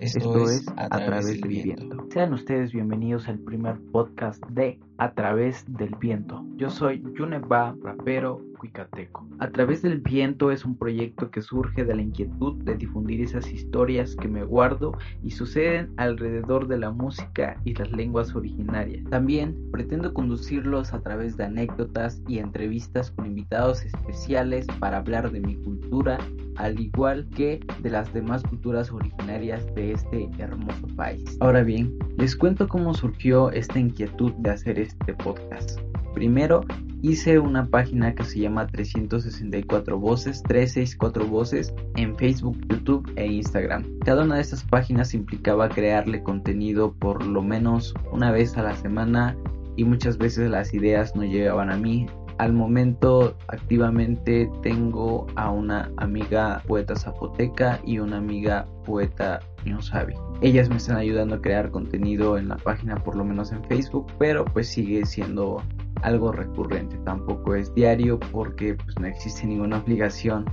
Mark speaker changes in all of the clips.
Speaker 1: Esto, es A través, del viento. Sean ustedes bienvenidos al primer podcast de A través del viento. Yo soy Yuneba, rapero cuicateco. A través del viento es un proyecto que surge de la inquietud de difundir esas historias que me guardo y suceden alrededor de la música y las lenguas originarias. También pretendo conducirlos a través de anécdotas y entrevistas con invitados especiales para hablar de mi cultura al igual que de las demás culturas originarias de este hermoso país. Ahora bien, les cuento cómo surgió esta inquietud de hacer este podcast. Primero, hice una página que se llama 364 Voces, 364 Voces en Facebook, YouTube e Instagram. Cada una de estas páginas implicaba crearle contenido por lo menos una vez a la semana y muchas veces las ideas no llegaban a mí, al momento activamente tengo a una amiga poeta zapoteca y una amiga poeta sabe. Ellas me están ayudando a crear contenido en la página, por lo menos en Facebook, pero pues sigue siendo algo recurrente. Tampoco es diario porque pues no existe ninguna obligación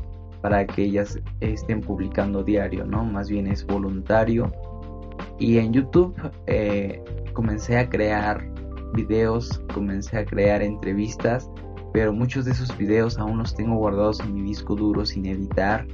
Speaker 1: para que ellas estén publicando diario, ¿no? Más bien es voluntario. Y en YouTube eh, comencé a crear videos, comencé a crear entrevistas pero muchos de esos videos aún los tengo guardados en mi disco duro sin editar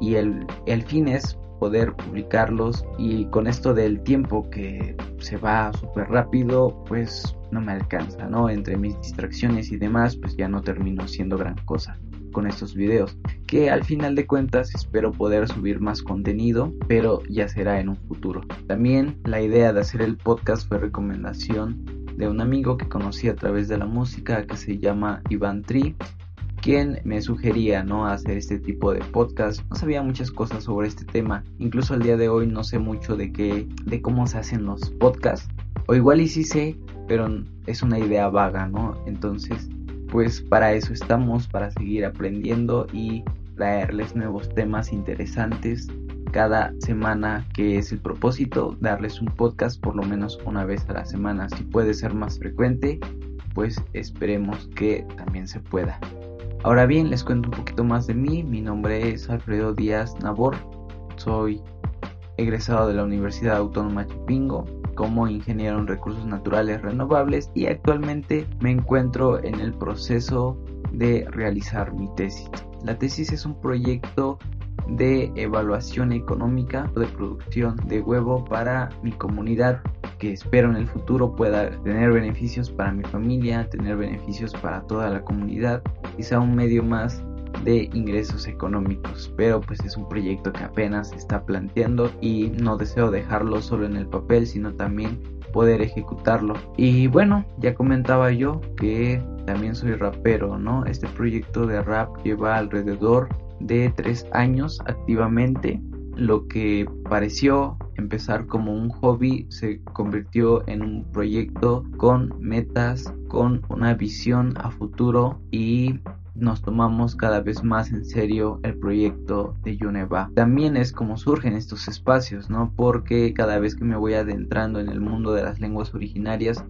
Speaker 1: y el, el fin es poder publicarlos y con esto del tiempo que se va súper rápido pues no me alcanza, ¿no? Entre mis distracciones y demás pues ya no termino siendo gran cosa con estos videos que al final de cuentas espero poder subir más contenido pero ya será en un futuro también la idea de hacer el podcast fue recomendación de un amigo que conocí a través de la música que se llama Iván Tri, quien me sugería no hacer este tipo de podcast. No sabía muchas cosas sobre este tema, incluso al día de hoy no sé mucho de qué de cómo se hacen los podcasts o igual y sí sé, pero es una idea vaga, ¿no? Entonces, pues para eso estamos, para seguir aprendiendo y traerles nuevos temas interesantes cada semana, que es el propósito, darles un podcast por lo menos una vez a la semana. Si puede ser más frecuente, pues esperemos que también se pueda. Ahora bien, les cuento un poquito más de mí. Mi nombre es Alfredo Díaz Nabor. Soy egresado de la Universidad Autónoma Chipingo como ingeniero en recursos naturales renovables y actualmente me encuentro en el proceso de realizar mi tesis. La tesis es un proyecto de evaluación económica de producción de huevo para mi comunidad que espero en el futuro pueda tener beneficios para mi familia, tener beneficios para toda la comunidad, quizá un medio más de ingresos económicos, pero pues es un proyecto que apenas está planteando y no deseo dejarlo solo en el papel, sino también poder ejecutarlo. Y bueno, ya comentaba yo que también soy rapero, ¿no? Este proyecto de rap lleva alrededor de tres años activamente. Lo que pareció empezar como un hobby se convirtió en un proyecto con metas, con una visión a futuro y nos tomamos cada vez más en serio el proyecto de Yuneva. También es como surgen estos espacios, ¿no? Porque cada vez que me voy adentrando en el mundo de las lenguas originarias,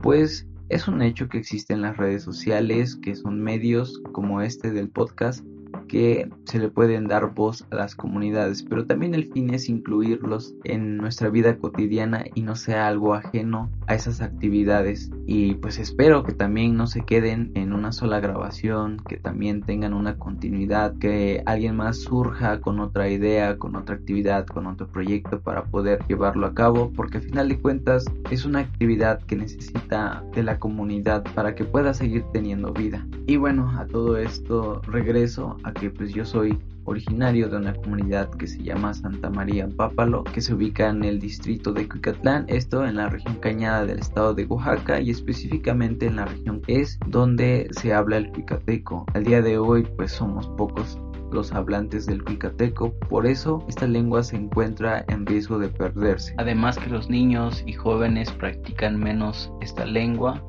Speaker 1: pues es un hecho que existen las redes sociales, que son medios como este del podcast, que se le pueden dar voz a las comunidades, pero también el fin es incluirlos en nuestra vida cotidiana y no sea algo ajeno a esas actividades. Y pues espero que también no se queden en una sola grabación, que también tengan una continuidad, que alguien más surja con otra idea, con otra actividad, con otro proyecto para poder llevarlo a cabo, porque al final de cuentas es una actividad que necesita de la comunidad para que pueda seguir teniendo vida. Y bueno, a todo esto regreso a que pues yo soy originario de una comunidad que se llama Santa María Pápalo, que se ubica en el distrito de Cuicatlán, esto en la región Cañada del estado de Oaxaca y específicamente en la región es donde se habla el cuicateco. Al día de hoy pues somos pocos los hablantes del cuicateco, por eso esta lengua se encuentra en riesgo de perderse. Además que los niños y jóvenes practican menos esta lengua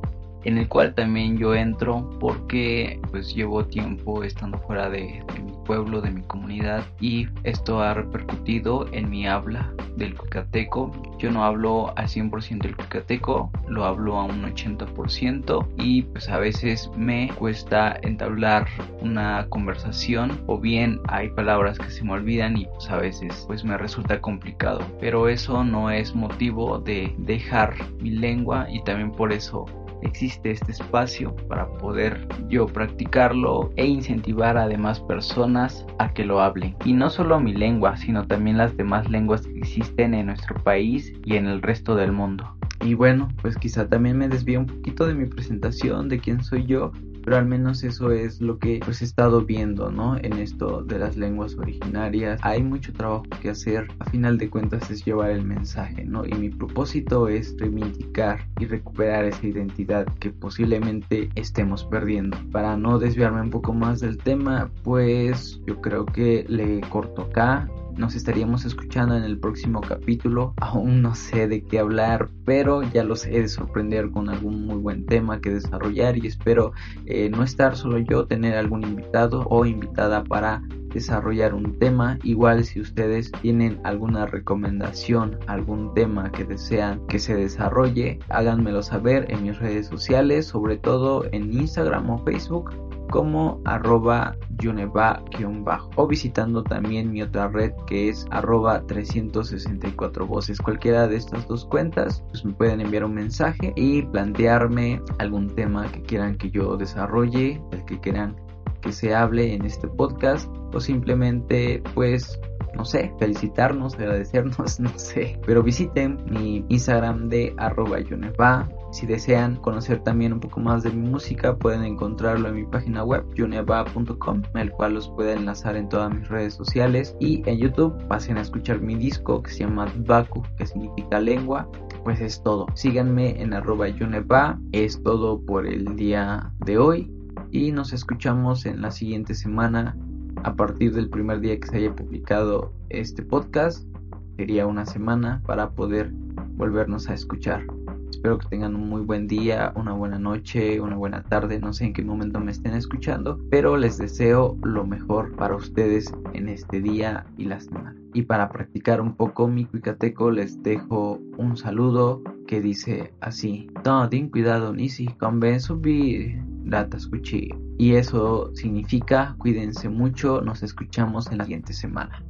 Speaker 1: en el cual también yo entro porque pues llevo tiempo estando fuera de, mi pueblo, de mi comunidad y esto ha repercutido en mi habla del cuicateco. Yo no hablo al 100% del cuicateco, lo hablo a un 80% y pues a veces me cuesta entablar una conversación o bien hay palabras que se me olvidan y pues a veces pues me resulta complicado. Pero eso no es motivo de dejar mi lengua y también por eso existe este espacio para poder yo practicarlo e incentivar a demás personas a que lo hablen. Y no solo mi lengua, sino también las demás lenguas que existen en nuestro país y en el resto del mundo. Y bueno, pues quizá también me desvío un poquito de mi presentación, de quién soy yo, pero al menos eso es lo que pues he estado viendo, ¿no? En esto de las lenguas originarias. Hay mucho trabajo que hacer, a final de cuentas es llevar el mensaje, ¿no? Y mi propósito es reivindicar y recuperar esa identidad que posiblemente estemos perdiendo. Para no desviarme un poco más del tema, pues yo creo que le corto acá nos estaríamos escuchando en el próximo capítulo. Aún no sé de qué hablar, pero ya los he de sorprender con algún muy buen tema que desarrollar y espero eh, no estar solo yo, tener algún invitado o invitada para desarrollar un tema. Igual si ustedes tienen alguna recomendación, algún tema que desean que se desarrolle, háganmelo saber en mis redes sociales, sobre todo en Instagram o Facebook como arroba yuneva-bajo o visitando también mi otra red que es arroba 364 voces. Cualquiera de estas dos cuentas pues me pueden enviar un mensaje y plantearme algún tema que quieran que yo desarrolle, el que quieran que se hable en este podcast o simplemente pues no sé, felicitarnos, agradecernos, no sé. Pero visiten mi Instagram de arroba yuneva si desean conocer también un poco más de mi música, pueden encontrarlo en mi página web, juneva.com, el cual los puede enlazar en todas mis redes sociales. Y en YouTube pasen a escuchar mi disco que se llama Baku, que significa lengua. Pues es todo. Síganme en arroba Yuneva. Es todo por el día de hoy. Y nos escuchamos en la siguiente semana a partir del primer día que se haya publicado este podcast. Sería una semana para poder volvernos a escuchar. Espero que tengan un muy buen día, una buena noche, una buena tarde, no sé en qué momento me estén escuchando, pero les deseo lo mejor para ustedes en este día y la semana. Y para practicar un poco mi cuicateco les dejo un saludo que dice así: ten cuidado, nisi, con subir datas cuchillo. Y eso significa cuídense mucho, nos escuchamos en la siguiente semana.